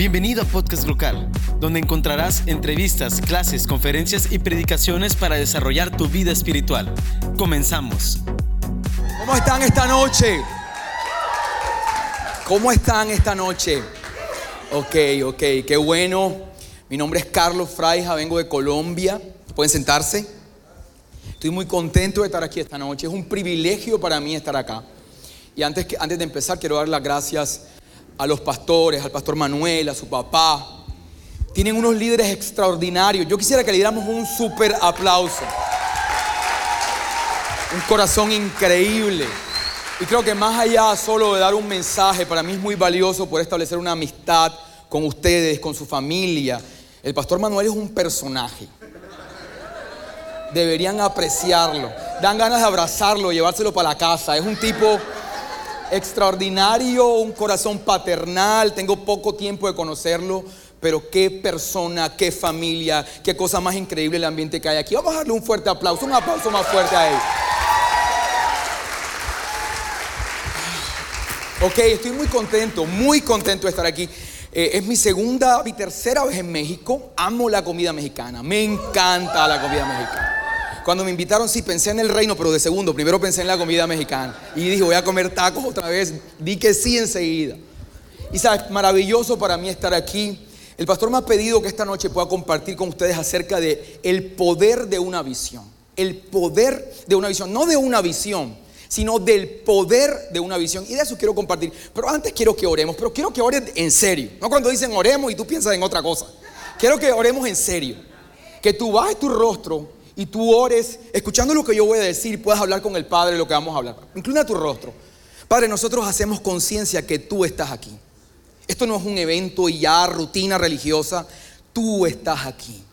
Bienvenido a Podcast Local, donde encontrarás entrevistas, clases, conferencias y predicaciones para desarrollar tu vida espiritual. Comenzamos. ¿Cómo están esta noche? ¿Cómo están esta noche? Ok, ok, qué bueno. Mi nombre es Carlos Fraija, vengo de Colombia. ¿Pueden sentarse? Estoy muy contento de estar aquí esta noche. Es un privilegio para mí estar acá. Y antes, que, antes de empezar, quiero dar las gracias a los pastores, al pastor Manuel, a su papá. Tienen unos líderes extraordinarios. Yo quisiera que le diéramos un súper aplauso. Un corazón increíble. Y creo que más allá solo de dar un mensaje, para mí es muy valioso poder establecer una amistad con ustedes, con su familia. El pastor Manuel es un personaje. Deberían apreciarlo. Dan ganas de abrazarlo, llevárselo para la casa. Es un tipo extraordinario, un corazón paternal. Tengo poco tiempo de conocerlo, pero qué persona, qué familia, qué cosa más increíble el ambiente que hay aquí. Vamos a darle un fuerte aplauso, un aplauso más fuerte a él. Ok, estoy muy contento, muy contento de estar aquí. Eh, es mi segunda y tercera vez en México. Amo la comida mexicana. Me encanta la comida mexicana. Cuando me invitaron, sí, pensé en el reino, pero de segundo. Primero pensé en la comida mexicana. Y dije, voy a comer tacos otra vez. Di que sí enseguida. Y sabes, maravilloso para mí estar aquí. El pastor me ha pedido que esta noche pueda compartir con ustedes acerca de el poder de una visión. El poder de una visión. No de una visión, sino del poder de una visión. Y de eso quiero compartir. Pero antes quiero que oremos. Pero quiero que oren en serio. No cuando dicen oremos y tú piensas en otra cosa. Quiero que oremos en serio. Que tú bajes tu rostro y tú ores, escuchando lo que yo voy a decir, puedas hablar con el Padre lo que vamos a hablar. Inclina tu rostro. Padre, nosotros hacemos conciencia que tú estás aquí. Esto no es un evento y ya rutina religiosa. Tú estás aquí.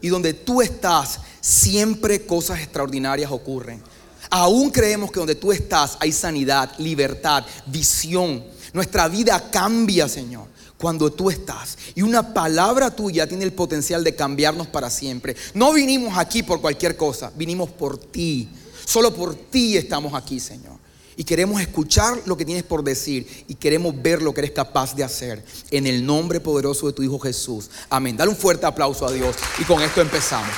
Y donde tú estás, siempre cosas extraordinarias ocurren. Aún creemos que donde tú estás hay sanidad, libertad, visión. Nuestra vida cambia, Señor cuando tú estás. Y una palabra tuya tiene el potencial de cambiarnos para siempre. No vinimos aquí por cualquier cosa, vinimos por ti. Solo por ti estamos aquí, Señor. Y queremos escuchar lo que tienes por decir y queremos ver lo que eres capaz de hacer. En el nombre poderoso de tu Hijo Jesús. Amén. Dale un fuerte aplauso a Dios y con esto empezamos.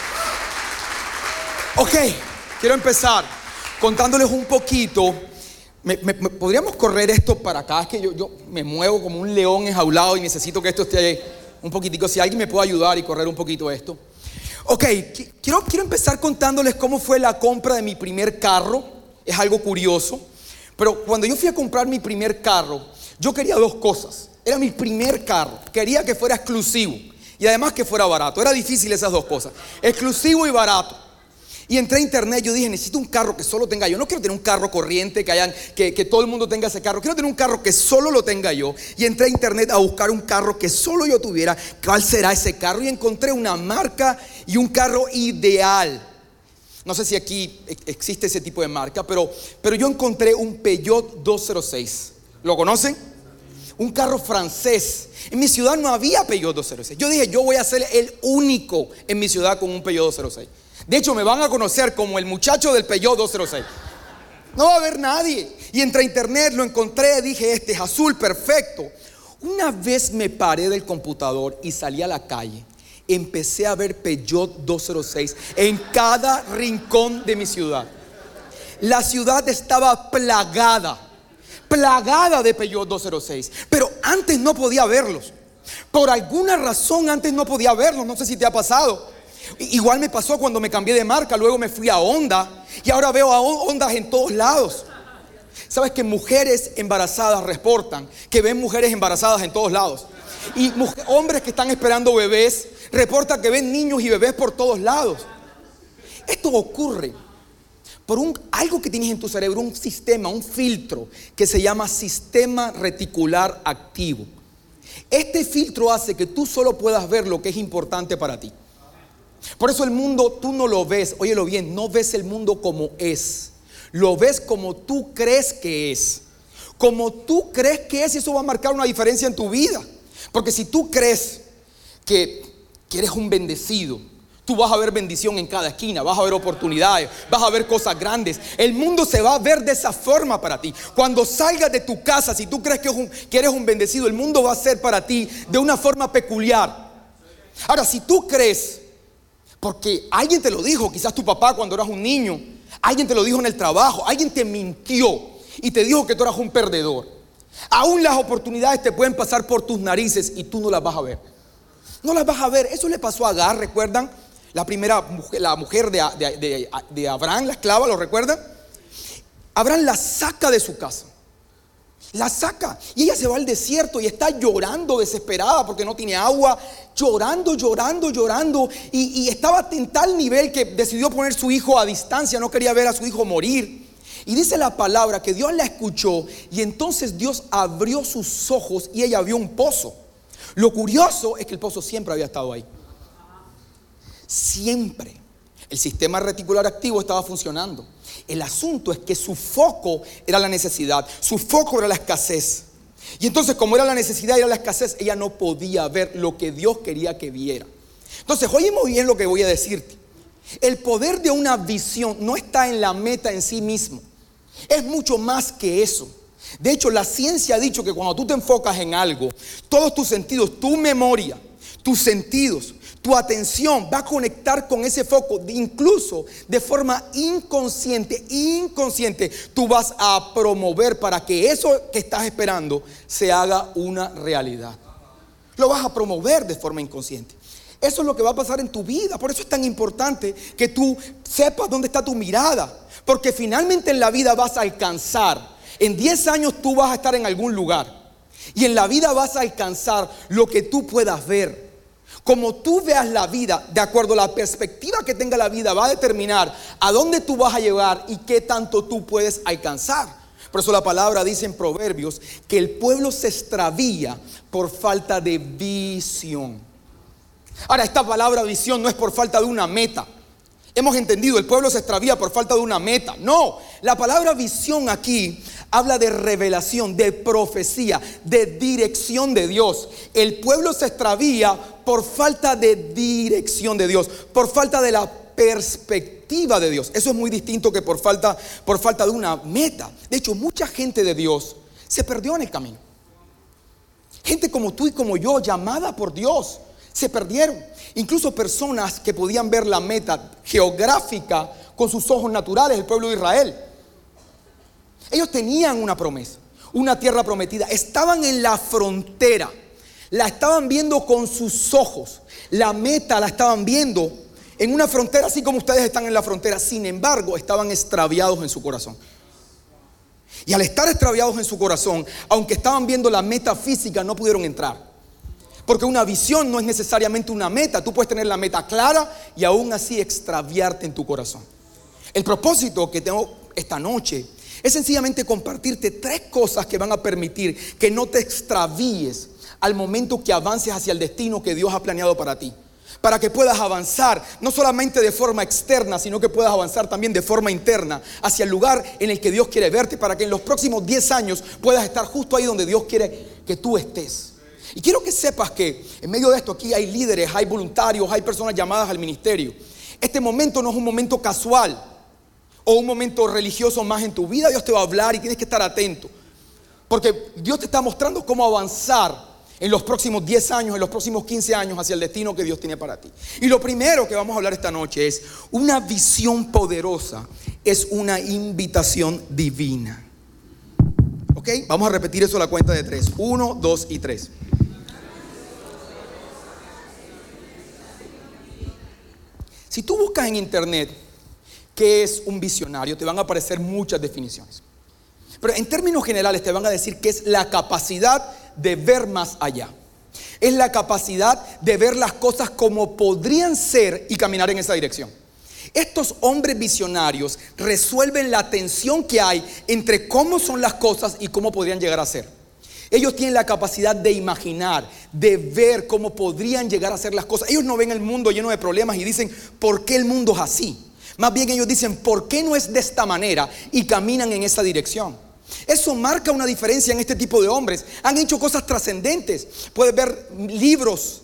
Ok, quiero empezar contándoles un poquito podríamos correr esto para acá? Es que yo, me muevo como un león enjaulado y necesito que esto esté un poquitico. Si alguien me puede ayudar y correr un poquito esto. Ok, quiero empezar contándoles cómo fue la compra de mi primer carro. Es algo curioso. Pero cuando yo fui a comprar mi primer carro, yo quería dos cosas. Era mi primer carro. Quería que fuera exclusivo y además que fuera barato. Era difícil esas dos cosas. Exclusivo y barato. Y entré a internet, yo dije, necesito un carro que solo tenga yo. No quiero tener un carro corriente, que, hayan, que, que todo el mundo tenga ese carro. Quiero tener un carro que solo lo tenga yo. Y entré a internet a buscar un carro que solo yo tuviera. ¿Cuál será ese carro? Y encontré una marca y un carro ideal. No sé si aquí existe ese tipo de marca, pero, pero yo encontré un Peugeot 206. ¿Lo conocen? Un carro francés. En mi ciudad no había Peugeot 206. Yo dije, yo voy a ser el único en mi ciudad con un Peugeot 206. De hecho, me van a conocer como el muchacho del Peugeot 206. No va a haber nadie. Y entre internet lo encontré, dije, este es azul, perfecto. Una vez me paré del computador y salí a la calle. Empecé a ver Peugeot 206 en cada rincón de mi ciudad. La ciudad estaba plagada, plagada de Peugeot 206. Pero antes no podía verlos. Por alguna razón antes no podía verlos. No sé si te ha pasado. Igual me pasó cuando me cambié de marca, luego me fui a Honda y ahora veo a Hondas en todos lados. Sabes que mujeres embarazadas reportan que ven mujeres embarazadas en todos lados. Y hombres que están esperando bebés reportan que ven niños y bebés por todos lados. Esto ocurre por un, algo que tienes en tu cerebro, un sistema, un filtro que se llama sistema reticular activo. Este filtro hace que tú solo puedas ver lo que es importante para ti. Por eso el mundo tú no lo ves, óyelo bien, no ves el mundo como es. Lo ves como tú crees que es. Como tú crees que es y eso va a marcar una diferencia en tu vida. Porque si tú crees que, eres un bendecido, Tú vas a ver bendición en cada esquina, vas a ver oportunidades, vas a ver cosas grandes. El mundo se va a ver de esa forma para ti. Cuando salgas de tu casa, si tú crees que eres un bendecido, el mundo va a ser para ti de una forma peculiar. Ahora, si tú crees, porque alguien te lo dijo, quizás tu papá cuando eras un niño, alguien te lo dijo en el trabajo, alguien te mintió y te dijo que tú eras un perdedor. Aún las oportunidades te pueden pasar por tus narices y tú no las vas a ver. No las vas a ver. Eso le pasó a Agar, ¿recuerdan? La primera mujer, la mujer de, de Abraham, la esclava, ¿lo recuerdan? Abraham la saca de su casa. La saca y ella se va al desierto y está llorando desesperada porque no tiene agua, llorando, llorando, llorando. Y, estaba en tal nivel que decidió poner su hijo a distancia, no quería ver a su hijo morir. Y dice la palabra que Dios la escuchó y entonces Dios abrió sus ojos y ella vio un pozo. Lo curioso es que el pozo siempre había estado ahí. Siempre. El sistema reticular activo estaba funcionando. El asunto es que su foco era la necesidad, su foco era la escasez. Y entonces como era la necesidad y era la escasez, ella no podía ver lo que Dios quería que viera. Entonces, oye muy bien lo que voy a decirte. El poder de una visión no está en la meta en sí mismo. Es mucho más que eso. De hecho, la ciencia ha dicho que cuando tú te enfocas en algo, todos tus sentidos, tu memoria, tus sentidos, tu atención va a conectar con ese foco, incluso de forma inconsciente, inconsciente, tú vas a promover para que eso que estás esperando se haga una realidad. Lo vas a promover de forma inconsciente. Eso es lo que va a pasar en tu vida. Por eso es tan importante que tú sepas dónde está tu mirada. Porque finalmente en la vida vas a alcanzar. En 10 años tú vas a estar en algún lugar. Y en la vida vas a alcanzar lo que tú puedas ver. Como tú veas la vida, de acuerdo a la perspectiva que tenga la vida, va a determinar a dónde tú vas a llegar y qué tanto tú puedes alcanzar. Por eso la palabra dice en Proverbios que el pueblo se extravía por falta de visión. Ahora, esta palabra visión no es por falta de una meta. Hemos entendido, el pueblo se extravía por falta de una meta. No, la palabra visión aquí habla de revelación, de profecía, de dirección de Dios. El pueblo se extravía por falta de dirección de Dios, por falta de la perspectiva de Dios. Eso es muy distinto que por falta, por falta de una meta. De hecho, mucha gente de Dios se perdió en el camino. Gente como tú y como yo, llamada por Dios, se perdieron. Incluso personas que podían ver la meta geográfica con sus ojos naturales, el pueblo de Israel. Ellos tenían una promesa, una tierra prometida. Estaban en la frontera. La estaban viendo con sus ojos. La meta la estaban viendo en una frontera así como ustedes están en la frontera. Sin embargo, estaban extraviados en su corazón. Y al estar extraviados en su corazón, aunque estaban viendo la meta física, no pudieron entrar. Porque una visión no es necesariamente una meta. Tú puedes tener la meta clara y aún así extraviarte en tu corazón. El propósito que tengo esta noche es sencillamente compartirte tres cosas que van a permitir que no te extravíes al momento que avances hacia el destino que Dios ha planeado para ti. Para que puedas avanzar, no solamente de forma externa, sino que puedas avanzar también de forma interna hacia el lugar en el que Dios quiere verte, para que en los próximos 10 años puedas estar justo ahí donde Dios quiere que tú estés. Y quiero que sepas que en medio de esto aquí hay líderes, hay voluntarios, hay personas llamadas al ministerio. Este momento no es un momento casual o un momento religioso más en tu vida. Dios te va a hablar y tienes que estar atento. Porque Dios te está mostrando cómo avanzar en los próximos 10 años, en los próximos 15 años hacia el destino que Dios tiene para ti. Y lo primero que vamos a hablar esta noche es una visión poderosa, es una invitación divina. Vamos a repetir eso a la cuenta de tres. Uno, dos y tres. Si tú buscas en internet qué es un visionario, te van a aparecer muchas definiciones. Pero en términos generales te van a decir que es la capacidad de ver más allá. Es la capacidad de ver las cosas como podrían ser y caminar en esa dirección. Estos hombres visionarios resuelven la tensión que hay entre cómo son las cosas y cómo podrían llegar a ser. Ellos tienen la capacidad de imaginar, de ver cómo podrían llegar a ser las cosas. Ellos no ven el mundo lleno de problemas y dicen, ¿por qué el mundo es así? Más bien ellos dicen, ¿por qué no es de esta manera? Y caminan en esa dirección. Eso marca una diferencia en este tipo de hombres. Han hecho cosas trascendentes. Puedes ver libros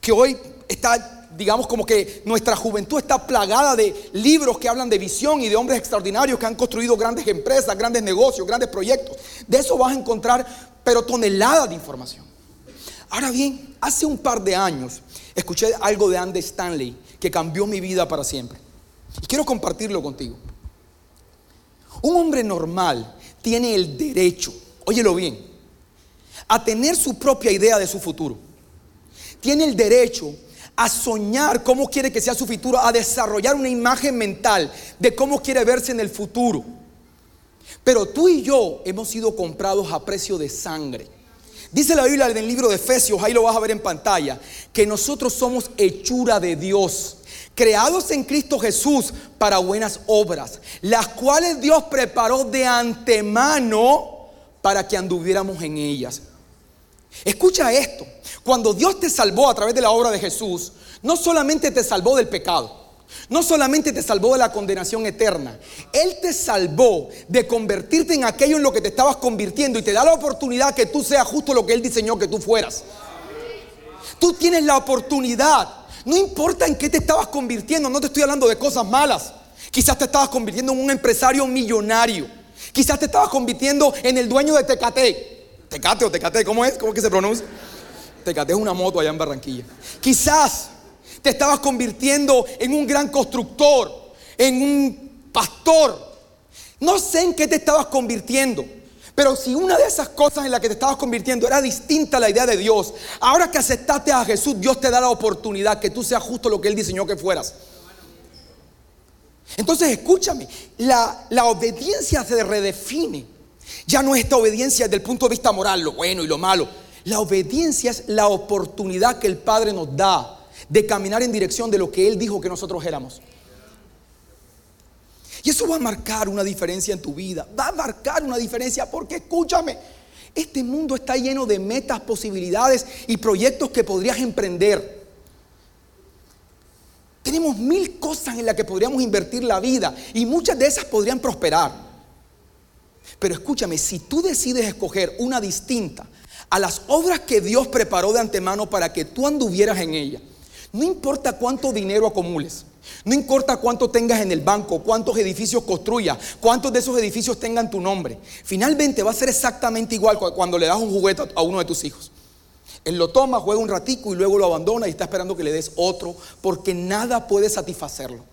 que hoy está digamos como que nuestra juventud está plagada de libros que hablan de visión y de hombres extraordinarios que han construido grandes empresas, grandes negocios, grandes proyectos. De eso vas a encontrar, pero toneladas de información. Ahora bien, hace un par de años escuché algo de Andy Stanley que cambió mi vida para siempre. Y quiero compartirlo contigo. Un hombre normal tiene el derecho, óyelo bien, a tener su propia idea de su futuro. Tiene el derecho a soñar cómo quiere que sea su futuro, a desarrollar una imagen mental de cómo quiere verse en el futuro. Pero tú y yo hemos sido comprados a precio de sangre. Dice la Biblia en el libro de Efesios, ahí lo vas a ver en pantalla, que nosotros somos hechura de Dios, creados en Cristo Jesús para buenas obras, las cuales Dios preparó de antemano para que anduviéramos en ellas. Escucha esto, cuando Dios te salvó a través de la obra de Jesús, no solamente te salvó del pecado, no solamente te salvó de la condenación eterna, Él te salvó de convertirte en aquello en lo que te estabas convirtiendo y te da la oportunidad que tú seas justo lo que Él diseñó que tú fueras. Tú tienes la oportunidad, no importa en qué te estabas convirtiendo, no te estoy hablando de cosas malas. Quizás te estabas convirtiendo en un empresario millonario. Quizás te estabas convirtiendo en el dueño de Tecate. Tecate o Tecate, ¿cómo es? ¿Cómo es que se pronuncia? Tecate es una moto allá en Barranquilla. Quizás te estabas convirtiendo en un gran constructor, en un pastor. No sé en qué te estabas convirtiendo. Pero si una de esas cosas en las que te estabas convirtiendo era distinta a la idea de Dios, ahora que aceptaste a Jesús, Dios te da la oportunidad que tú seas justo lo que Él diseñó que fueras. Entonces escúchame, la, la obediencia se redefine. Ya no es esta obediencia desde el punto de vista moral, lo bueno y lo malo. La obediencia es la oportunidad que el Padre nos da de caminar en dirección de lo que Él dijo que nosotros éramos. Y eso va a marcar una diferencia en tu vida. Va a marcar una diferencia porque escúchame, este mundo está lleno de metas, posibilidades y proyectos que podrías emprender. Tenemos mil cosas en las que podríamos invertir la vida y muchas de esas podrían prosperar. Pero escúchame, si tú decides escoger una distinta a las obras que Dios preparó de antemano para que tú anduvieras en ella, no importa cuánto dinero acumules, no importa cuánto tengas en el banco, cuántos edificios construyas, cuántos de esos edificios tengan tu nombre, finalmente va a ser exactamente igual cuando le das un juguete a uno de tus hijos. Él lo toma, juega un ratico y luego lo abandona y está esperando que le des otro porque nada puede satisfacerlo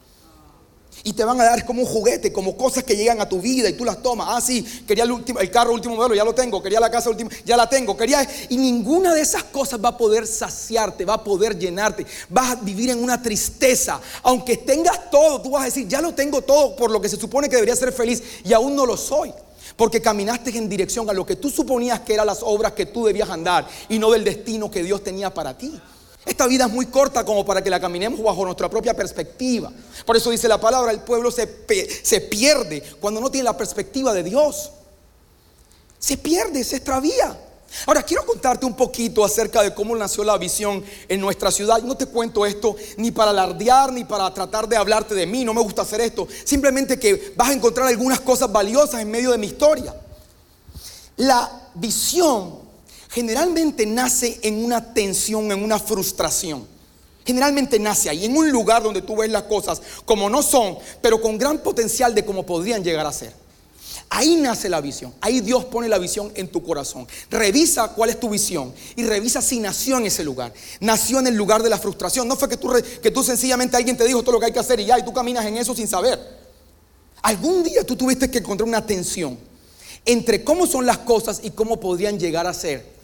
y te van a dar como un juguete, como cosas que llegan a tu vida y tú las tomas. Ah, sí, quería el, último, el carro último modelo, ya lo tengo. Quería la casa última, ya la tengo. Quería y ninguna de esas cosas va a poder saciarte, va a poder llenarte. Vas a vivir en una tristeza, aunque tengas todo, tú vas a decir, ya lo tengo todo por lo que se supone que debería ser feliz y aún no lo soy. Porque caminaste en dirección a lo que tú suponías que eran las obras que tú debías andar y no del destino que Dios tenía para ti. Esta vida es muy corta como para que la caminemos bajo nuestra propia perspectiva. Por eso dice la palabra, el pueblo se, se pierde cuando no tiene la perspectiva de Dios. Se pierde, se extravía. Ahora quiero contarte un poquito acerca de cómo nació la visión en nuestra ciudad. No te cuento esto ni para alardear ni para tratar de hablarte de mí, no me gusta hacer esto. Simplemente que vas a encontrar algunas cosas valiosas en medio de mi historia. La visión generalmente nace en una tensión, en una frustración. Generalmente nace ahí, en un lugar donde tú ves las cosas como no son, pero con gran potencial de cómo podrían llegar a ser. Ahí nace la visión. Ahí Dios pone la visión en tu corazón. Revisa cuál es tu visión y revisa si nació en ese lugar. Nació en el lugar de la frustración. No fue que tú, que tú sencillamente alguien te dijo todo lo que hay que hacer y ya, y tú caminas en eso sin saber. Algún día tú tuviste que encontrar una tensión entre cómo son las cosas y cómo podrían llegar a ser.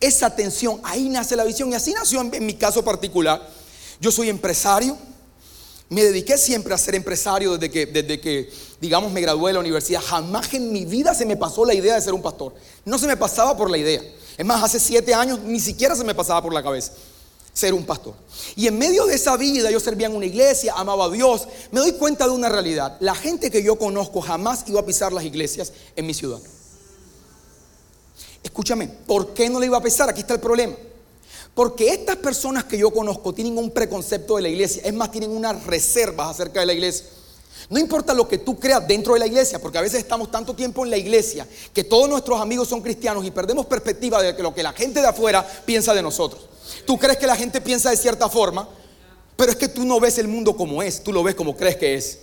Esa tensión, ahí nace la visión. Y así nació en, mi caso particular. Yo soy empresario. Me dediqué siempre a ser empresario desde que, desde que, digamos, me gradué de la universidad. Jamás en mi vida se me pasó la idea de ser un pastor. No se me pasaba por la idea. Es más, hace siete años ni siquiera se me pasaba por la cabeza ser un pastor. Y en medio de esa vida yo servía en una iglesia, amaba a Dios. Me doy cuenta de una realidad. La gente que yo conozco jamás iba a pisar las iglesias en mi ciudad. Escúchame, ¿por qué no le iba a pesar? Aquí está el problema. Porque estas personas que yo conozco tienen un preconcepto de la iglesia, es más, tienen unas reservas acerca de la iglesia. No importa lo que tú creas dentro de la iglesia, porque a veces estamos tanto tiempo en la iglesia que todos nuestros amigos son cristianos y perdemos perspectiva de lo que la gente de afuera piensa de nosotros. Tú crees que la gente piensa de cierta forma, Pero es que tú no ves el mundo como es, tú lo ves como crees que es.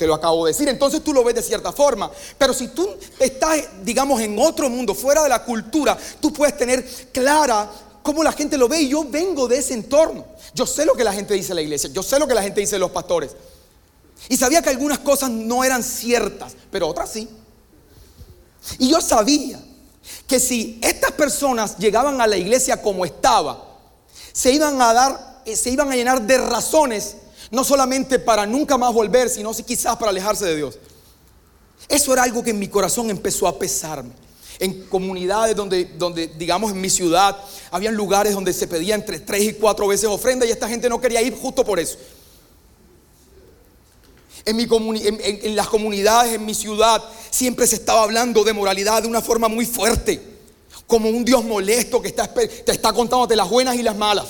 Te lo acabo de decir, entonces tú lo ves de cierta forma. Pero si tú estás, digamos, en otro mundo, fuera de la cultura, tú puedes tener clara cómo la gente lo ve y yo vengo de ese entorno. Yo sé lo que la gente dice de la iglesia, yo sé lo que la gente dice de los pastores. Y sabía que algunas cosas no eran ciertas, pero otras sí. Y yo sabía que si estas personas llegaban a la iglesia como estaba, se iban a dar, eh, se iban a llenar de razones, no solamente para nunca más volver, sino quizás para alejarse de Dios. Eso era algo que en mi corazón empezó a pesarme. En comunidades donde, donde, digamos, en mi ciudad, habían lugares donde se pedía entre tres y cuatro veces ofrenda y esta gente no quería ir justo por eso. En, mi en, las comunidades, en mi ciudad, siempre se estaba hablando de moralidad de una forma muy fuerte, como un Dios molesto que está, te está contándote las buenas y las malas.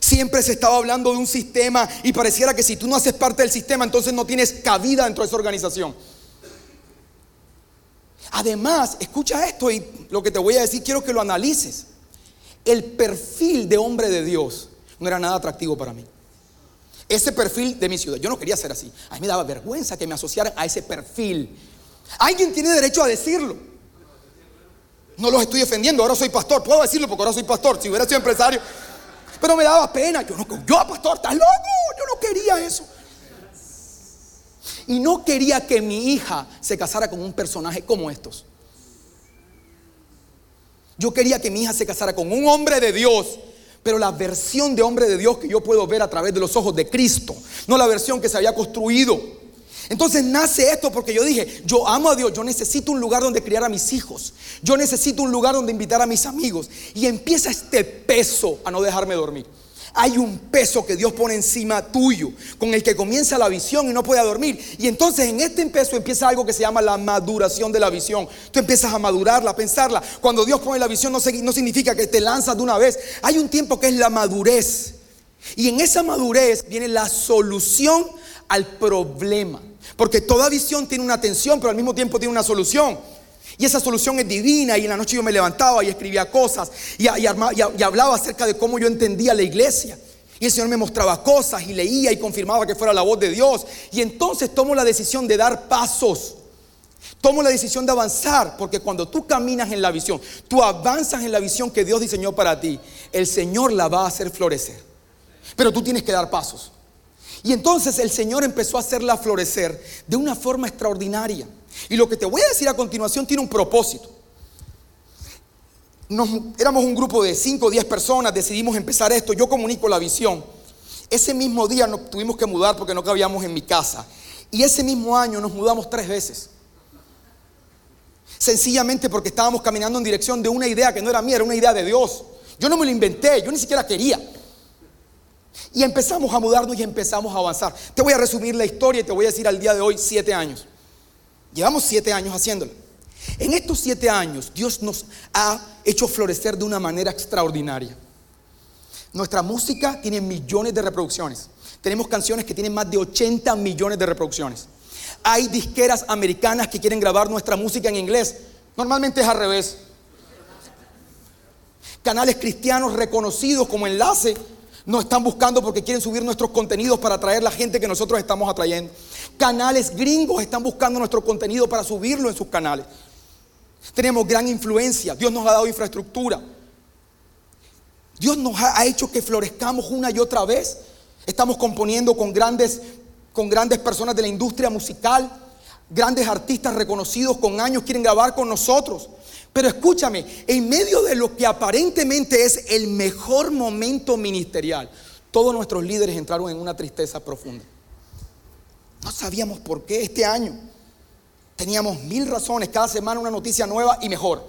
Siempre se estaba hablando de un sistema y pareciera que si tú no haces parte del sistema, entonces no tienes cabida dentro de esa organización. Además, escucha esto y lo que te voy a decir, quiero que lo analices. El perfil de hombre de Dios no era nada atractivo para mí. Ese perfil de mi ciudad. Yo no quería ser así. A mí me daba vergüenza que me asociaran a ese perfil. Alguien tiene derecho a decirlo. No los estoy defendiendo, ahora soy pastor. Puedo decirlo porque ahora soy pastor. Si hubiera sido empresario. Pero me daba pena. Yo no, yo pastor. Yo no quería eso. Y no quería que mi hija se casara con un personaje como estos. Yo quería que mi hija se casara con un hombre de Dios pero la versión de hombre de Dios que yo puedo ver a través de los ojos de Cristo, no la versión que se había construido. Entonces nace esto porque yo dije, yo amo a Dios, yo necesito un lugar donde criar a mis hijos, yo necesito un lugar donde invitar a mis amigos. Y empieza este peso a no dejarme dormir. Hay un peso que Dios pone encima tuyo, con el que comienza la visión y no puede dormir. Y entonces en este peso empieza algo que se llama la maduración de la visión. Tú empiezas a madurarla, a pensarla. Cuando Dios pone la visión no, no significa que te lanzas de una vez. Hay un tiempo que es la madurez. Y en esa madurez viene la solución al problema. Porque toda visión tiene una tensión, pero al mismo tiempo tiene una solución. Y esa solución es divina. Y en la noche yo me levantaba y escribía cosas y, hablaba acerca de cómo yo entendía la iglesia. Y el Señor me mostraba cosas y leía y confirmaba que fuera la voz de Dios. Y entonces tomo la decisión de dar pasos. Tomo la decisión de avanzar, porque cuando tú caminas en la visión, tú avanzas en la visión que Dios diseñó para ti, el Señor la va a hacer florecer. Pero tú tienes que dar pasos. Y entonces el Señor empezó a hacerla florecer de una forma extraordinaria. Y lo que te voy a decir a continuación tiene un propósito. éramos un grupo de 5 o 10 personas, decidimos empezar esto, yo comunico la visión. Ese mismo día nos tuvimos que mudar porque no cabíamos en mi casa. Y ese mismo año nos mudamos tres veces. Sencillamente porque estábamos caminando en dirección de una idea que no era mía, era una idea de Dios. Yo no me lo inventé, yo ni siquiera quería. Y empezamos a mudarnos y empezamos a avanzar. Te voy a resumir la historia y te voy a decir al día de hoy siete años. Llevamos siete años haciéndolo. En estos siete años Dios nos ha hecho florecer de una manera extraordinaria. Nuestra música tiene millones de reproducciones. Tenemos canciones que tienen más de 80 millones de reproducciones. Hay disqueras americanas que quieren grabar nuestra música en inglés. Normalmente es al revés. Canales cristianos reconocidos como enlace nos están buscando porque quieren subir nuestros contenidos para atraer la gente que nosotros estamos atrayendo. Canales gringos están buscando nuestro contenido para subirlo en sus canales. Tenemos gran influencia. Dios nos ha dado infraestructura. Dios nos ha hecho que florezcamos una y otra vez. Estamos componiendo con grandes, con grandes personas de la industria musical. Grandes artistas reconocidos con años quieren grabar con nosotros. Pero escúchame, en medio de lo que aparentemente es el mejor momento ministerial, todos nuestros líderes entraron en una tristeza profunda. No sabíamos por qué este año. Teníamos mil razones, cada semana una noticia nueva y mejor.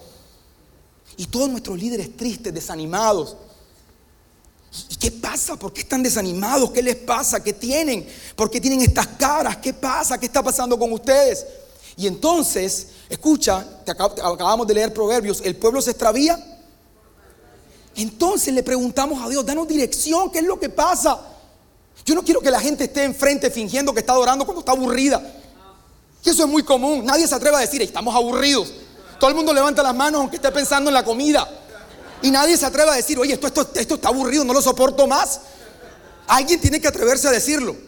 Y todos nuestros líderes tristes, desanimados. ¿Y qué pasa? ¿Por qué están desanimados? ¿Qué les pasa? ¿Qué tienen? ¿Por qué tienen estas caras? ¿Qué pasa? ¿Qué está pasando con ustedes? Y entonces, escucha, acabamos de leer Proverbios, el pueblo se extravía. Entonces le preguntamos a Dios, danos dirección, ¿qué es lo que pasa? Yo no quiero que la gente esté enfrente fingiendo que está adorando cuando está aburrida. Y eso es muy común. Nadie se atreve a decir, estamos aburridos. Todo el mundo levanta las manos aunque esté pensando en la comida. Y nadie se atreve a decir, oye, esto, esto, esto está aburrido, no lo soporto más. Alguien tiene que atreverse a decirlo.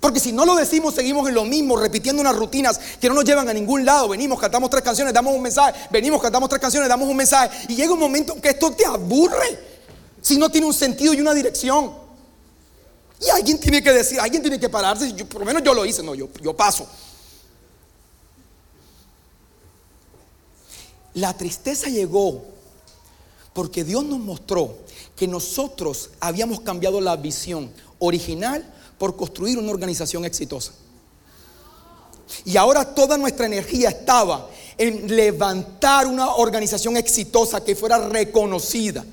Porque si no lo decimos, seguimos en lo mismo, repitiendo unas rutinas que no nos llevan a ningún lado. Venimos, cantamos tres canciones, damos un mensaje. Venimos, cantamos tres canciones, damos un mensaje. Y llega un momento en que esto te aburre. Si no tiene un sentido y una dirección. Y alguien tiene que decir, alguien tiene que pararse. por lo menos yo lo hice, no, yo, yo paso. La tristeza llegó porque Dios nos mostró que nosotros habíamos cambiado la visión original por construir una organización exitosa. Y ahora toda nuestra energía estaba en levantar una organización exitosa que fuera reconocida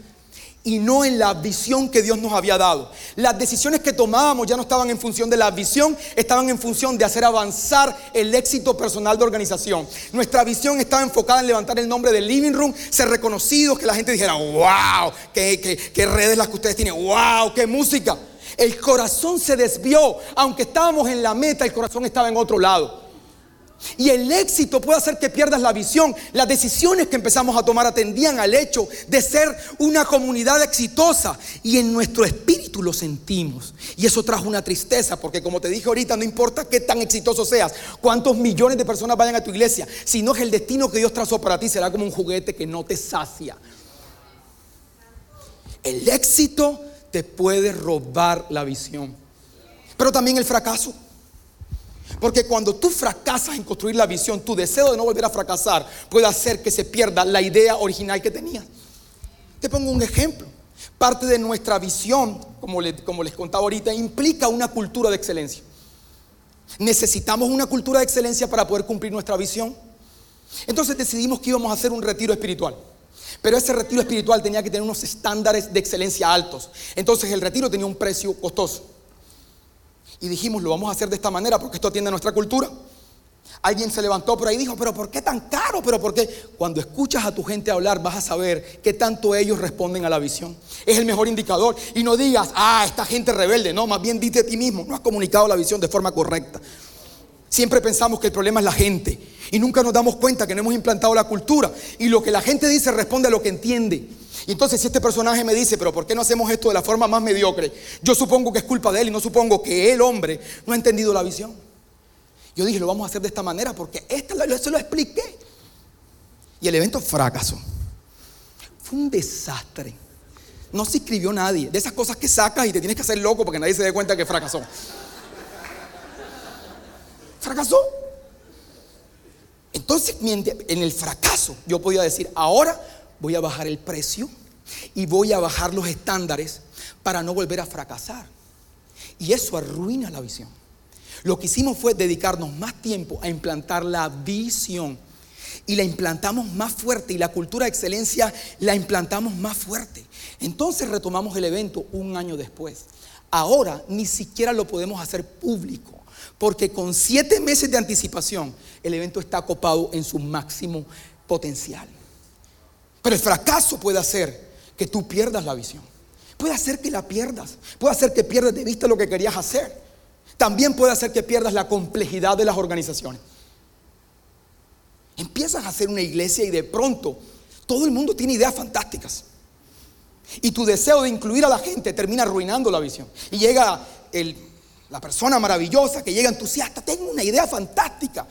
y no en la visión que Dios nos había dado. Las decisiones que tomábamos ya no estaban en función de la visión, estaban en función de hacer avanzar el éxito personal de organización. Nuestra visión estaba enfocada en levantar el nombre del living room, ser reconocidos, que la gente dijera, wow, qué, redes las que ustedes tienen, wow, qué música. El corazón se desvió, aunque estábamos en la meta, el corazón estaba en otro lado. Y el éxito puede hacer que pierdas la visión. Las decisiones que empezamos a tomar atendían al hecho de ser una comunidad exitosa. Y en nuestro espíritu lo sentimos. Y eso trajo una tristeza, porque como te dije ahorita, no importa qué tan exitoso seas, cuántos millones de personas vayan a tu iglesia, si no es el destino que Dios trazó para ti, será como un juguete que no te sacia. El éxito te puede robar la visión. Pero también el fracaso. Porque cuando tú fracasas en construir la visión, tu deseo de no volver a fracasar puede hacer que se pierda la idea original que tenías. Te pongo un ejemplo. Parte de nuestra visión, como, les contaba ahorita, implica una cultura de excelencia. Necesitamos una cultura de excelencia para poder cumplir nuestra visión. Entonces decidimos que íbamos a hacer un retiro espiritual. Pero ese retiro espiritual tenía que tener unos estándares de excelencia altos. Entonces el retiro tenía un precio costoso. Y dijimos, lo vamos a hacer de esta manera porque esto atiende a nuestra cultura. Alguien se levantó por ahí y dijo, pero ¿por qué tan caro? Pero ¿por qué? Cuando escuchas a tu gente hablar vas a saber qué tanto ellos responden a la visión. Es el mejor indicador. Y no digas, ah, esta gente rebelde. No, más bien dite a ti mismo, no has comunicado la visión de forma correcta. Siempre pensamos que el problema es la gente y nunca nos damos cuenta que no hemos implantado la cultura y lo que la gente dice responde a lo que entiende. Y entonces si este personaje me dice, pero ¿por qué no hacemos esto de la forma más mediocre? Yo supongo que es culpa de él y no supongo que el hombre no ha entendido la visión. Yo dije, lo vamos a hacer de esta manera porque esta se lo expliqué. Y el evento fracasó. Fue un desastre. No se inscribió nadie. De esas cosas que sacas y te tienes que hacer loco porque nadie se dé cuenta que fracasó. Fracasó. Entonces, en el fracaso, yo podía decir, ahora voy a bajar el precio y voy a bajar los estándares para no volver a fracasar. Y eso arruina la visión. Lo que hicimos fue dedicarnos más tiempo a implantar la visión. Y la implantamos más fuerte y la cultura de excelencia la implantamos más fuerte. Entonces retomamos el evento un año después. Ahora ni siquiera lo podemos hacer público, porque con siete meses de anticipación el evento está copado en su máximo potencial. Pero el fracaso puede hacer que tú pierdas la visión. Puede hacer que la pierdas. Puede hacer que pierdas de vista lo que querías hacer. También puede hacer que pierdas la complejidad de las organizaciones. Empiezas a hacer una iglesia y de pronto todo el mundo tiene ideas fantásticas. Y tu deseo de incluir a la gente termina arruinando la visión. Y llega la persona maravillosa que llega entusiasta, tengo una idea fantástica.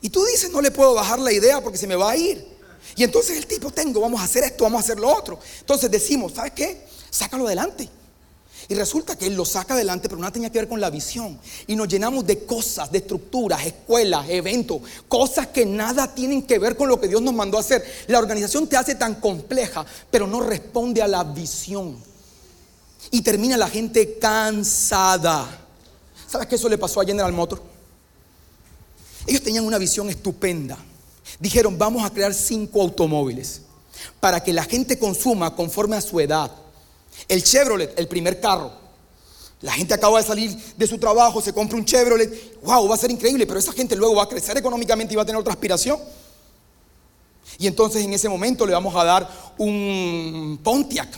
Y tú dices, no le puedo bajar la idea porque se me va a ir. Y entonces el tipo, tengo, vamos a hacer esto, vamos a hacer lo otro. Entonces decimos, ¿sabes qué? Sácalo adelante. Y resulta que él lo saca adelante, pero nada tenía que ver con la visión. Y nos llenamos de cosas, de estructuras, escuelas, eventos, cosas que nada tienen que ver con lo que Dios nos mandó a hacer. La organización te hace tan compleja, pero no responde a la visión. Y termina la gente cansada. ¿Sabes qué eso le pasó a General Motors? Ellos tenían una visión estupenda dijeron, vamos a crear cinco automóviles para que la gente consuma conforme a su edad. El Chevrolet, el primer carro. La gente acaba de salir de su trabajo, se compra un Chevrolet, wow, va a ser increíble, pero esa gente luego va a crecer económicamente y va a tener otra aspiración. Y entonces en ese momento le vamos a dar un Pontiac.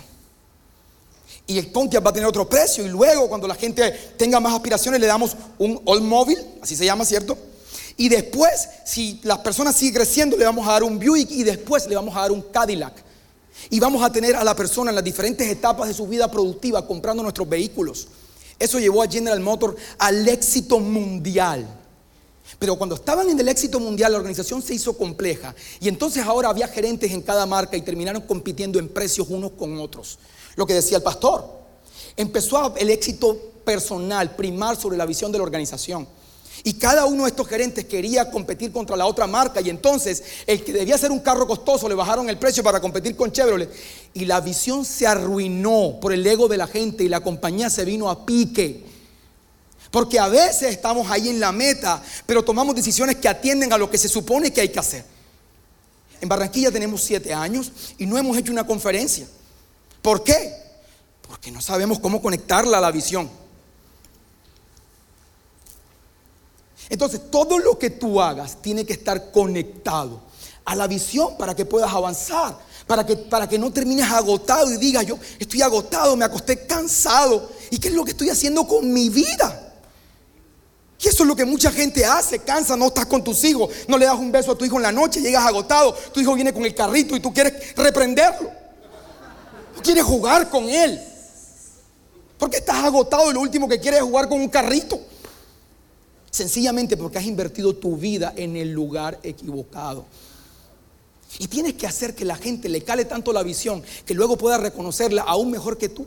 Y el Pontiac va a tener otro precio. Y luego cuando la gente tenga más aspiraciones le damos un All Mobile, así se llama, ¿cierto? Y después, si las personas siguen creciendo, le vamos a dar un Buick y después le vamos a dar un Cadillac. Y vamos a tener a la persona en las diferentes etapas de su vida productiva comprando nuestros vehículos. Eso llevó a General Motors al éxito mundial. Pero cuando estaban en el éxito mundial, la organización se hizo compleja. Y entonces ahora había gerentes en cada marca y terminaron compitiendo en precios unos con otros. Lo que decía el pastor. Empezó el éxito personal primar sobre la visión de la organización. Y cada uno de estos gerentes quería competir contra la otra marca. Y entonces el que debía ser un carro costoso le bajaron el precio para competir con Chevrolet. Y la visión se arruinó por el ego de la gente y la compañía se vino a pique. Porque a veces estamos ahí en la meta, pero tomamos decisiones que atienden a lo que se supone que hay que hacer. En Barranquilla tenemos siete años y no hemos hecho una conferencia. ¿Por qué? Porque no sabemos cómo conectarla a la visión. Entonces, todo lo que tú hagas tiene que estar conectado a la visión para que puedas avanzar, para que, para que no termines agotado y digas, yo estoy agotado, me acosté cansado. ¿Y qué es lo que estoy haciendo con mi vida? Y eso es lo que mucha gente hace, cansa, no estás con tus hijos, no le das un beso a tu hijo en la noche, llegas agotado, tu hijo viene con el carrito y tú quieres reprenderlo. Tú quieres jugar con él. Porque estás agotado y lo último que quieres es jugar con un carrito. Sencillamente porque has invertido tu vida en el lugar equivocado. Y tienes que hacer que la gente le cale tanto la visión que luego pueda reconocerla aún mejor que tú.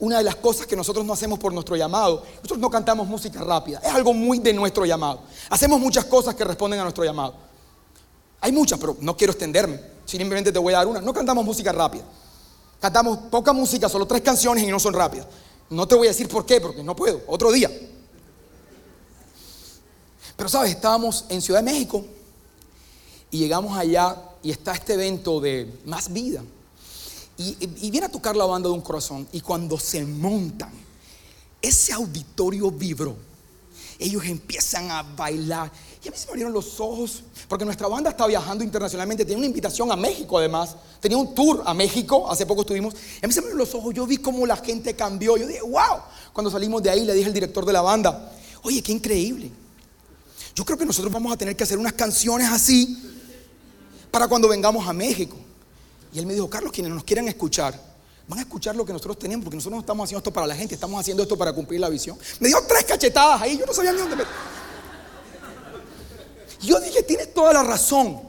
Una de las cosas que nosotros no hacemos por nuestro llamado, nosotros no cantamos música rápida, es algo muy de nuestro llamado. Hacemos muchas cosas que responden a nuestro llamado. Hay muchas, pero no quiero extenderme, simplemente te voy a dar una. No cantamos música rápida, cantamos poca música, solo tres canciones y no son rápidas. No te voy a decir por qué, porque no puedo, otro día. Pero sabes, estábamos en Ciudad de México y llegamos allá y está este evento de más vida. Y, viene a tocar la banda de un corazón. Y cuando se montan, ese auditorio vibró. Ellos empiezan a bailar. Y a mí se me abrieron los ojos, porque nuestra banda está viajando internacionalmente. Tenía una invitación a México, además. Tenía un tour a México, hace poco estuvimos. Y a mí se me abrieron los ojos. Yo vi cómo la gente cambió. Yo dije, wow. Cuando salimos de ahí, le dije al director de la banda, oye, qué increíble. Yo creo que nosotros vamos a tener que hacer unas canciones así para cuando vengamos a México. Y él me dijo, Carlos, quienes nos quieran escuchar, van a escuchar lo que nosotros tenemos, porque nosotros no estamos haciendo esto para la gente, estamos haciendo esto para cumplir la visión. Me dio tres cachetadas ahí, yo no sabía ni dónde me... Yo dije, tienes toda la razón.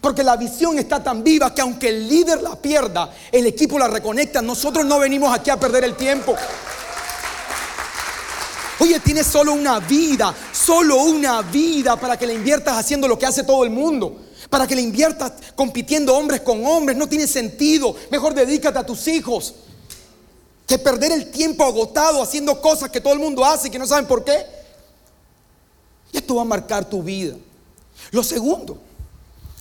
Porque la visión está tan viva que aunque el líder la pierda, el equipo la reconecta. Nosotros no venimos aquí a perder el tiempo. Oye, tienes solo una vida, solo una vida para que la inviertas haciendo lo que hace todo el mundo. Para que le inviertas compitiendo hombres con hombres. No tiene sentido. Mejor dedícate a tus hijos. Que perder el tiempo agotado haciendo cosas que todo el mundo hace y que no saben por qué. Y esto va a marcar tu vida. Lo segundo,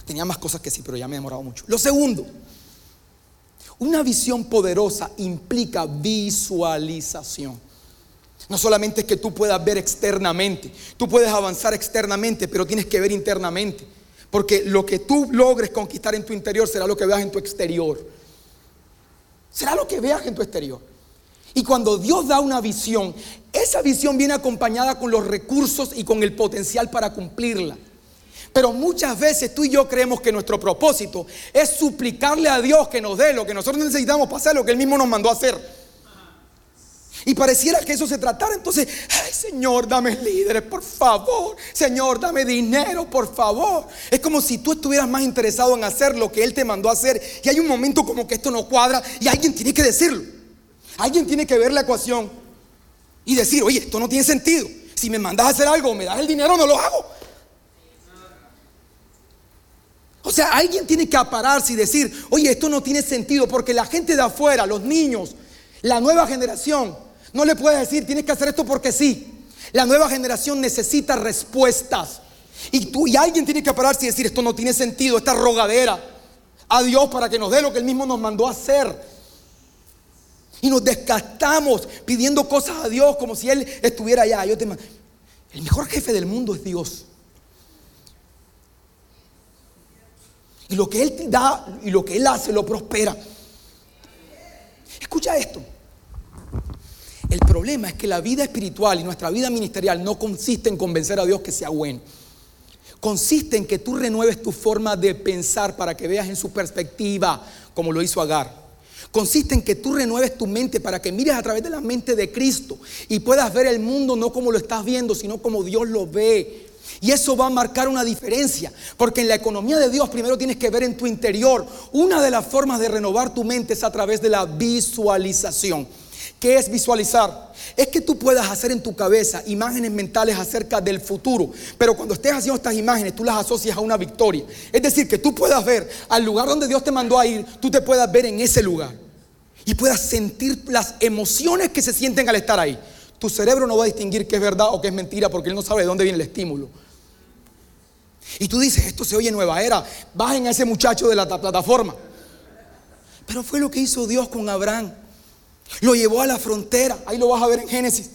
tenía más cosas que sí, pero ya me he demorado mucho. Lo segundo, una visión poderosa implica visualización. No solamente es que tú puedas ver externamente, tú puedes avanzar externamente, pero tienes que ver internamente. Porque lo que tú logres conquistar en tu interior será lo que veas en tu exterior. Será lo que veas en tu exterior. Y cuando Dios da una visión, esa visión viene acompañada con los recursos y con el potencial para cumplirla. Pero muchas veces tú y yo creemos que nuestro propósito es suplicarle a Dios que nos dé lo que nosotros necesitamos para hacer lo que Él mismo nos mandó a hacer. Y pareciera que eso se tratara. Entonces, ay Señor, dame líderes, por favor. Señor, dame dinero, por favor. Es como si tú estuvieras más interesado en hacer lo que Él te mandó a hacer. Y hay un momento como que esto no cuadra y alguien tiene que decirlo. Alguien tiene que ver la ecuación y decir, oye, esto no tiene sentido. Si me mandas a hacer algo, me das el dinero, no lo hago. O sea, alguien tiene que apararse y decir, oye, esto no tiene sentido porque la gente de afuera, los niños, la nueva generación, no le puedes decir, tienes que hacer esto porque sí. La nueva generación necesita respuestas. Y tú y alguien tiene que pararse y decir, esto no tiene sentido, esta rogadera a Dios para que nos dé lo que Él mismo nos mandó a hacer. Y nos desgastamos pidiendo cosas a Dios como si Él estuviera allá. Yo el mejor jefe del mundo es Dios. Y lo que Él te da y lo que Él hace lo prospera. Escucha esto. El problema es que la vida espiritual y nuestra vida ministerial no consiste en convencer a Dios que sea bueno. consiste en que tú renueves tu forma de pensar para que veas en su perspectiva, como lo hizo Agar. Consiste en que tú renueves tu mente para que mires a través de la mente de Cristo y puedas ver el mundo no como lo estás viendo, sino como Dios lo ve. Y eso va a marcar una diferencia, porque en la economía de Dios primero tienes que ver en tu interior. Una de las formas de renovar tu mente es a través de la visualización. ¿Qué es visualizar? Es que tú puedas hacer en tu cabeza imágenes mentales acerca del futuro, pero cuando estés haciendo estas imágenes, tú las asocias a una victoria. Es decir, que tú puedas ver al lugar donde Dios te mandó a ir, tú te puedas ver en ese lugar y puedas sentir las emociones que se sienten al estar ahí. Tu cerebro no va a distinguir qué es verdad o qué es mentira porque él no sabe de dónde viene el estímulo. Y tú dices, esto se oye nueva era, bajen a ese muchacho de la plataforma. Pero fue lo que hizo Dios con Abraham. Lo llevó a la frontera, ahí lo vas a ver en Génesis.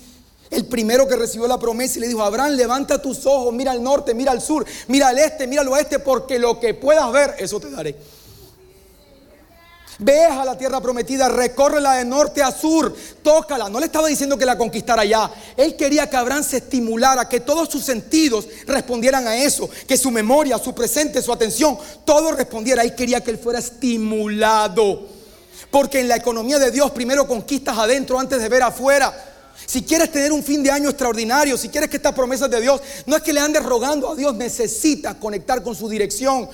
El primero que recibió la promesa y le dijo, Abraham, levanta tus ojos, mira al norte, mira al sur, mira al este, mira al oeste, porque lo que puedas ver, eso te daré. Ve a la tierra prometida, recórrela de norte a sur, tócala. No le estaba diciendo que la conquistara ya. Él quería que Abraham se estimulara, que todos sus sentidos respondieran a eso, que su memoria, su presente, su atención, todo respondiera. Él quería que él fuera estimulado. Porque en la economía de Dios primero conquistas adentro antes de ver afuera. Si quieres tener un fin de año extraordinario, si quieres que estas promesas de Dios, no es que le andes rogando a Dios, necesitas conectar con su dirección.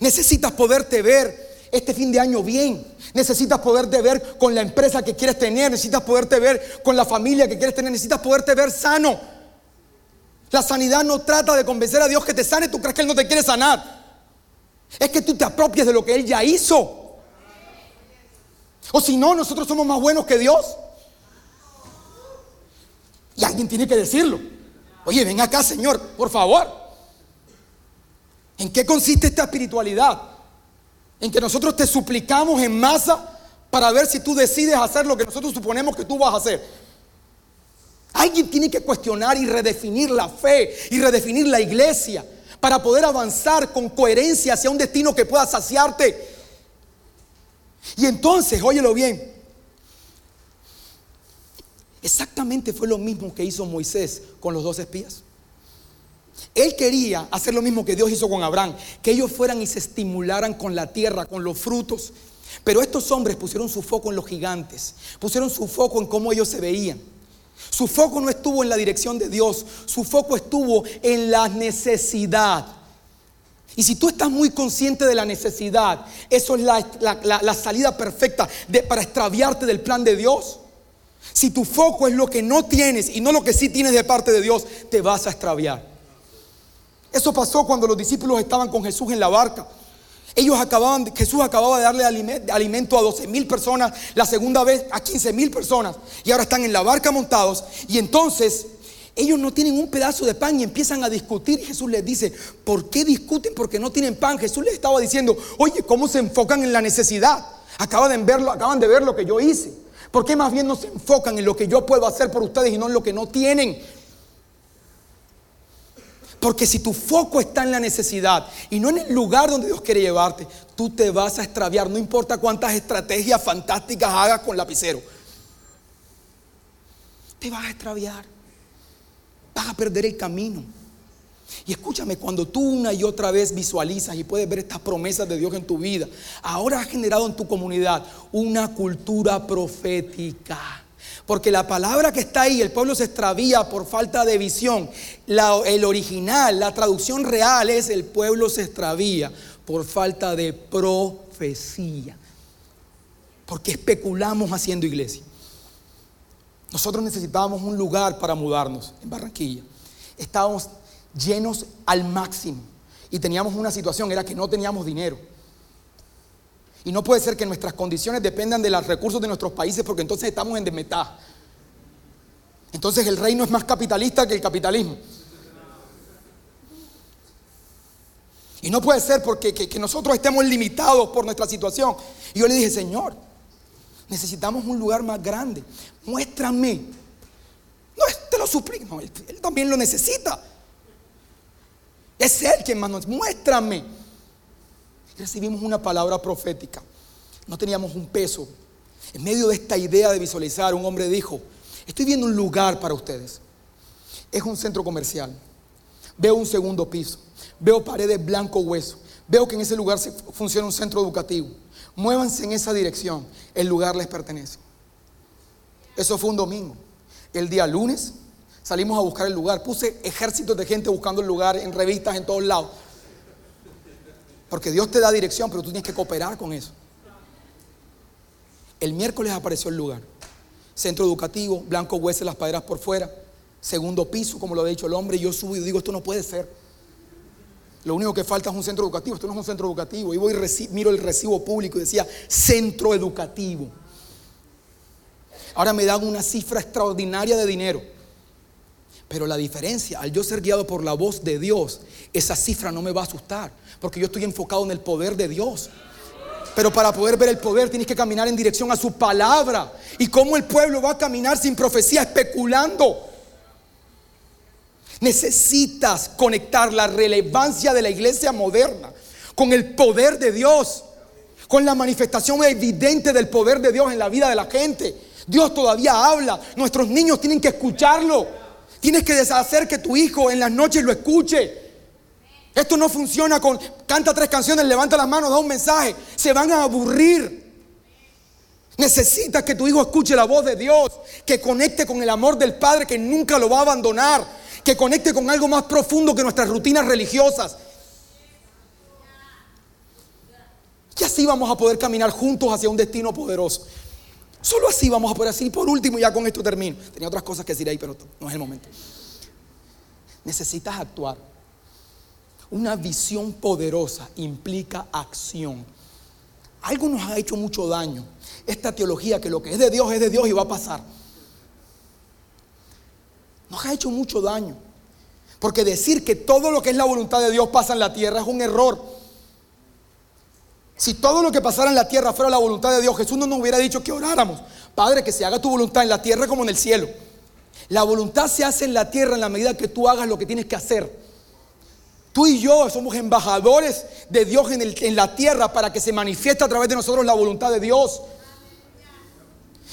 Necesitas poderte ver este fin de año bien. Necesitas poderte ver con la empresa que quieres tener, necesitas poderte ver con la familia que quieres tener, necesitas poderte ver sano. La sanidad no trata de convencer a Dios que te sane, tú crees que Él no te quiere sanar. Es que tú te apropies de lo que Él ya hizo. O si no, nosotros somos más buenos que Dios. Y alguien tiene que decirlo. Oye, ven acá, Señor, por favor. ¿En qué consiste esta espiritualidad? En que nosotros te suplicamos en masa para ver si tú decides hacer lo que nosotros suponemos que tú vas a hacer. Alguien tiene que cuestionar y redefinir la fe y redefinir la iglesia para poder avanzar con coherencia hacia un destino que pueda saciarte y entonces, óyelo bien, exactamente fue lo mismo que hizo Moisés con los dos espías. Él quería hacer lo mismo que Dios hizo con Abraham, que ellos fueran y se estimularan con la tierra, con los frutos. Pero estos hombres pusieron su foco en los gigantes, pusieron su foco en cómo ellos se veían. Su foco no estuvo en la dirección de Dios, su foco estuvo en la necesidad. Y si tú estás muy consciente de la necesidad, eso es la, salida perfecta para extraviarte del plan de Dios. Si tu foco es lo que no tienes y no lo que sí tienes de parte de Dios, te vas a extraviar. Eso pasó cuando los discípulos estaban con Jesús en la barca. Ellos acababan, Jesús acababa de darle alimento a 12 mil personas, la segunda vez a 15 mil personas, y ahora están en la barca montados. Y entonces ellos no tienen un pedazo de pan y empiezan a discutir. Jesús les dice, ¿por qué discuten? Porque no tienen pan. Jesús les estaba diciendo, oye, ¿cómo se enfocan en la necesidad? Acaban de acaban de ver lo que yo hice. ¿Por qué más bien no se enfocan en lo que yo puedo hacer por ustedes y no en lo que no tienen? Porque si tu foco está en la necesidad y no en el lugar donde Dios quiere llevarte, tú te vas a extraviar. No importa cuántas estrategias fantásticas hagas con lapicero. Te vas a extraviar vas a perder el camino. Y escúchame, cuando tú una y otra vez visualizas y puedes ver estas promesas de Dios en tu vida, ahora has generado en tu comunidad una cultura profética. Porque la palabra que está ahí, el pueblo se extravía por falta de visión. el original, la traducción real es el pueblo se extravía por falta de profecía. Porque especulamos haciendo iglesia. Nosotros necesitábamos un lugar para mudarnos en Barranquilla. Estábamos llenos al máximo y teníamos una situación, era que no teníamos dinero. Y no puede ser que nuestras condiciones dependan de los recursos de nuestros países porque entonces estamos en desventaja. Entonces el reino es más capitalista que el capitalismo. Y no puede ser porque que nosotros estemos limitados por nuestra situación. Y yo le dije, Señor, Necesitamos un lugar más grande. Muéstrame. No, te lo suplico. él, también lo necesita. Es Él quien más nos muéstrame. Recibimos una palabra profética. No teníamos un peso. En medio de esta idea de visualizar, un hombre dijo, estoy viendo un lugar para ustedes. Es un centro comercial. Veo un segundo piso. Veo paredes blanco hueso. Veo que en ese lugar funciona un centro educativo. Muévanse en esa dirección. El lugar les pertenece. Eso fue un domingo. El día lunes salimos a buscar el lugar. Puse ejércitos de gente buscando el lugar en revistas en todos lados. Porque Dios te da dirección, pero tú tienes que cooperar con eso. El miércoles apareció el lugar. Centro educativo, blanco hueso, las paredes por fuera. Segundo piso, como lo ha dicho el hombre. Yo subo y digo, esto no puede ser. Lo único que falta es un centro educativo. Esto no es un centro educativo. Y voy y miro el recibo público y decía, centro educativo. Ahora me dan una cifra extraordinaria de dinero. Pero la diferencia, al yo ser guiado por la voz de Dios, esa cifra no me va a asustar, porque yo estoy enfocado en el poder de Dios. Pero para poder ver el poder tienes que caminar en dirección a su palabra. ¿Y cómo el pueblo va a caminar sin profecía, especulando? Necesitas conectar la relevancia de la iglesia moderna con el poder de Dios, con la manifestación evidente del poder de Dios en la vida de la gente. Dios todavía habla. Nuestros niños tienen que escucharlo. Tienes que deshacer que tu hijo en las noches lo escuche. Esto no funciona con canta tres canciones, levanta las manos, da un mensaje. Se van a aburrir. Necesitas que tu hijo escuche la voz de Dios, que conecte con el amor del Padre que nunca lo va a abandonar, que conecte con algo más profundo que nuestras rutinas religiosas. Y así vamos a poder caminar juntos hacia un destino poderoso. Solo así vamos a poder así. Por último, ya con esto termino. Tenía otras cosas que decir ahí, pero no es el momento. Necesitas actuar. Una visión poderosa implica acción. Algo nos ha hecho mucho daño. Esta teología que lo que es de Dios es de Dios y va a pasar. Nos ha hecho mucho daño. Porque decir que todo lo que es la voluntad de Dios pasa en la tierra es un error. Si todo lo que pasara en la tierra fuera la voluntad de Dios, Jesús no nos hubiera dicho que oráramos. Padre, que se haga tu voluntad en la tierra como en el cielo. La voluntad se hace en la tierra en la medida que tú hagas lo que tienes que hacer. Tú y yo somos embajadores de Dios en, en la tierra para que se manifieste a través de nosotros la voluntad de Dios.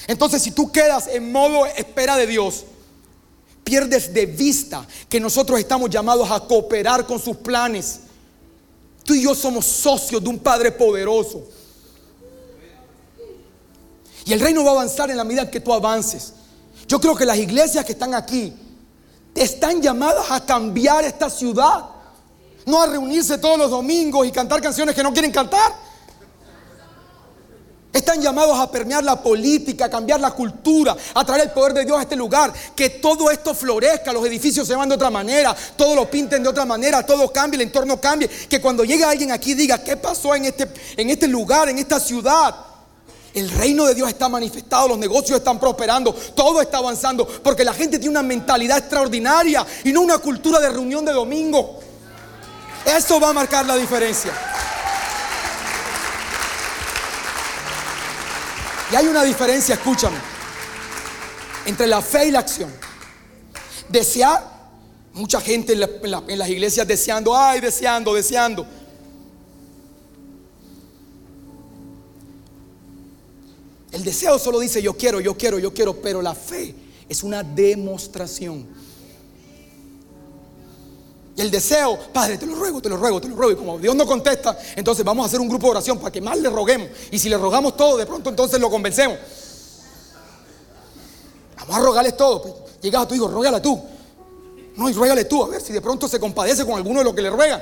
Entonces, si tú quedas en modo espera de Dios, pierdes de vista que nosotros estamos llamados a cooperar con sus planes Tú y yo somos socios de un Padre poderoso. Y el reino va a avanzar en la medida que tú avances. Yo creo que las iglesias que están aquí están llamadas a cambiar esta ciudad. No a reunirse todos los domingos y cantar canciones que no quieren cantar. Están llamados a permear la política, a cambiar la cultura, a traer el poder de Dios a este lugar. Que todo esto florezca, los edificios se van de otra manera, todo lo pinten de otra manera, todo cambie, el entorno cambie. Que cuando llegue alguien aquí diga, ¿qué pasó en este, en este lugar, en esta ciudad? El reino de Dios está manifestado, los negocios están prosperando, todo está avanzando, porque la gente tiene una mentalidad extraordinaria y no una cultura de reunión de domingo. Eso va a marcar la diferencia. Y hay una diferencia, escúchame, entre la fe y la acción. Desear, mucha gente en, las iglesias deseando, ay, deseando, deseando. El deseo solo dice yo quiero, yo quiero, yo quiero, pero la fe es una demostración. Y el deseo, Padre, te lo ruego, te lo ruego, te lo ruego. Y como Dios no contesta, entonces vamos a hacer un grupo de oración para que más le roguemos. Y si le rogamos todo, de pronto entonces lo convencemos. Vamos a rogarles todo. Pues, llegas a tu hijo, rógale tú. No, y ruégale tú, a ver si de pronto se compadece con alguno de los que le ruegan.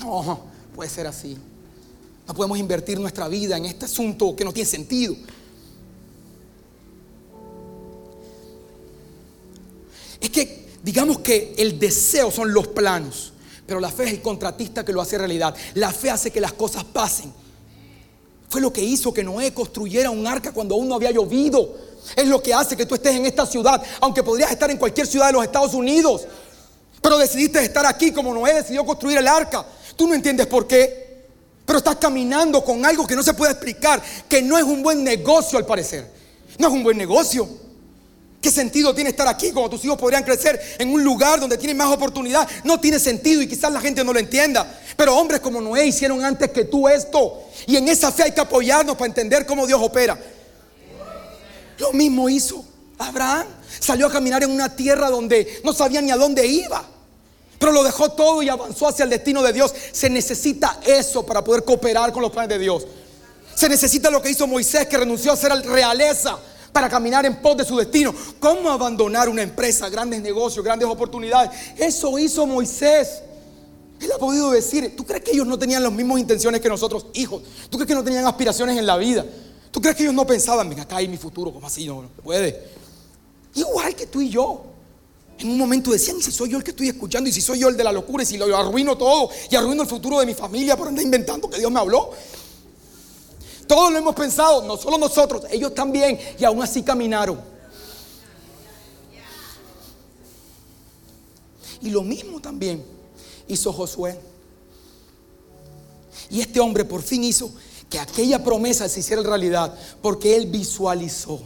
No, puede ser así. No podemos invertir nuestra vida en este asunto que no tiene sentido. Es que digamos que el deseo son los planos, pero la fe es el contratista que lo hace realidad. La fe hace que las cosas pasen. Fue lo que hizo que Noé construyera un arca cuando aún no había llovido. Es lo que hace que tú estés en esta ciudad, aunque podrías estar en cualquier ciudad de los Estados Unidos. Pero decidiste estar aquí como Noé decidió construir el arca. Tú no entiendes por qué. Pero estás caminando con algo que no se puede explicar, que no es un buen negocio al parecer. No es un buen negocio. ¿Qué sentido tiene estar aquí cuando tus hijos podrían crecer en un lugar donde tienen más oportunidad? No tiene sentido y quizás la gente no lo entienda. Pero hombres como Noé hicieron antes que tú esto. Y en esa fe hay que apoyarnos para entender cómo Dios opera. Lo mismo hizo Abraham. Salió a caminar en una tierra donde no sabía ni a dónde iba. Pero lo dejó todo y avanzó hacia el destino de Dios. Se necesita eso para poder cooperar con los planes de Dios. Se necesita lo que hizo Moisés, que renunció a ser realeza para caminar en pos de su destino. ¿Cómo abandonar una empresa, grandes negocios, grandes oportunidades? Eso hizo Moisés. Él ha podido decir, ¿tú crees que ellos no tenían las mismas intenciones que nosotros, hijos? ¿Tú crees que no tenían aspiraciones en la vida? ¿Tú crees que ellos no pensaban, ven acá hay mi futuro, como así? No, no puede. Igual que tú y yo. En un momento decían, ¿y si soy yo el que estoy escuchando? ¿Y si soy yo el de la locura? ¿Y si lo arruino todo? ¿Y arruino el futuro de mi familia por andar inventando que Dios me habló? Todos lo hemos pensado, no solo nosotros, ellos también. Y aún así caminaron. Y lo mismo también hizo Josué. Y este hombre por fin hizo que aquella promesa se hiciera realidad porque él visualizó.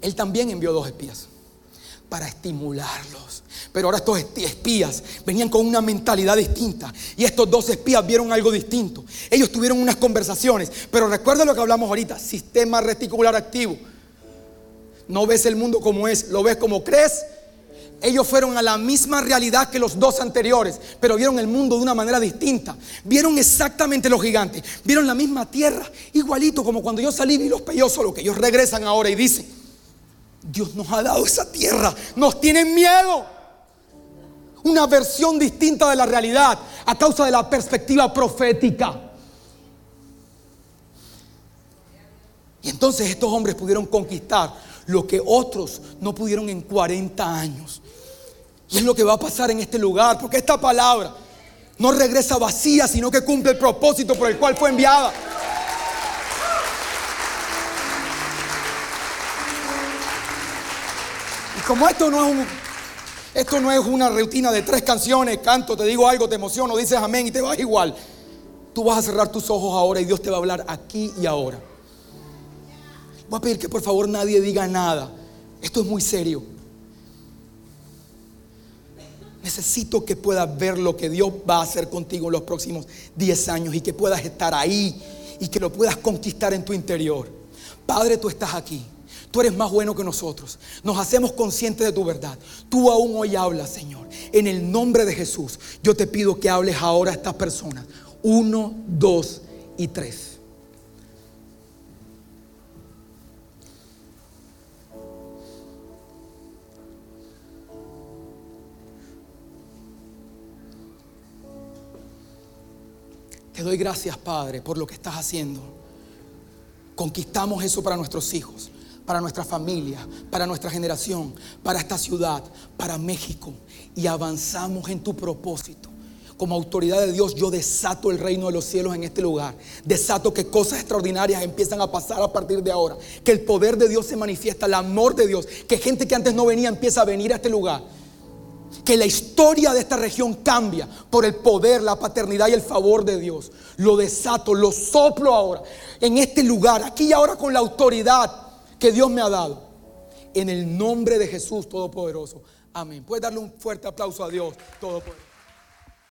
Él también envió dos espías para estimularlos. Pero ahora estos espías venían con una mentalidad distinta. Y estos dos espías vieron algo distinto. Ellos tuvieron unas conversaciones. Pero recuerda lo que hablamos ahorita. Sistema reticular activo. No ves el mundo como es, lo ves como crees. Ellos fueron a la misma realidad que los dos anteriores, pero vieron el mundo de una manera distinta. Vieron exactamente los gigantes, vieron la misma tierra, igualito como cuando yo salí y los peyos solo, que ellos regresan ahora y dicen, Dios nos ha dado esa tierra. Nos tienen miedo. Una versión distinta de la realidad a causa de la perspectiva profética. Y entonces estos hombres pudieron conquistar lo que otros no pudieron en 40 años. Y es lo que va a pasar en este lugar, porque esta palabra no regresa vacía, sino que cumple el propósito por el cual fue enviada. Como esto no es no es una rutina de tres canciones, canto, te digo algo, te emociono, dices amén y te vas igual. Tú vas a cerrar tus ojos ahora y Dios te va a hablar aquí y ahora. Voy a pedir que por favor nadie diga nada. Esto es muy serio. Necesito que puedas ver lo que Dios va a hacer contigo en los próximos 10 años y que puedas estar ahí y que lo puedas conquistar en tu interior. Padre, tú estás aquí. Tú eres más bueno que nosotros. Nos hacemos conscientes de tu verdad. Tú aún hoy hablas, Señor. En el nombre de Jesús, yo te pido que hables ahora a estas personas. Uno, dos y tres. Te doy gracias, Padre, por lo que estás haciendo. Conquistamos eso para nuestros hijos para nuestra familia, para nuestra generación, para esta ciudad, para México. Y avanzamos en tu propósito. Como autoridad de Dios, yo desato el reino de los cielos en este lugar. Desato que cosas extraordinarias empiezan a pasar a partir de ahora. Que el poder de Dios se manifiesta, el amor de Dios. Que gente que antes no venía empieza a venir a este lugar. Que la historia de esta región cambia por el poder, la paternidad y el favor de Dios. Lo desato, lo soplo ahora en este lugar, aquí y ahora con la autoridad que Dios me ha dado. En el nombre de Jesús Todopoderoso. Amén. Puedes darle un fuerte aplauso a Dios Todopoderoso.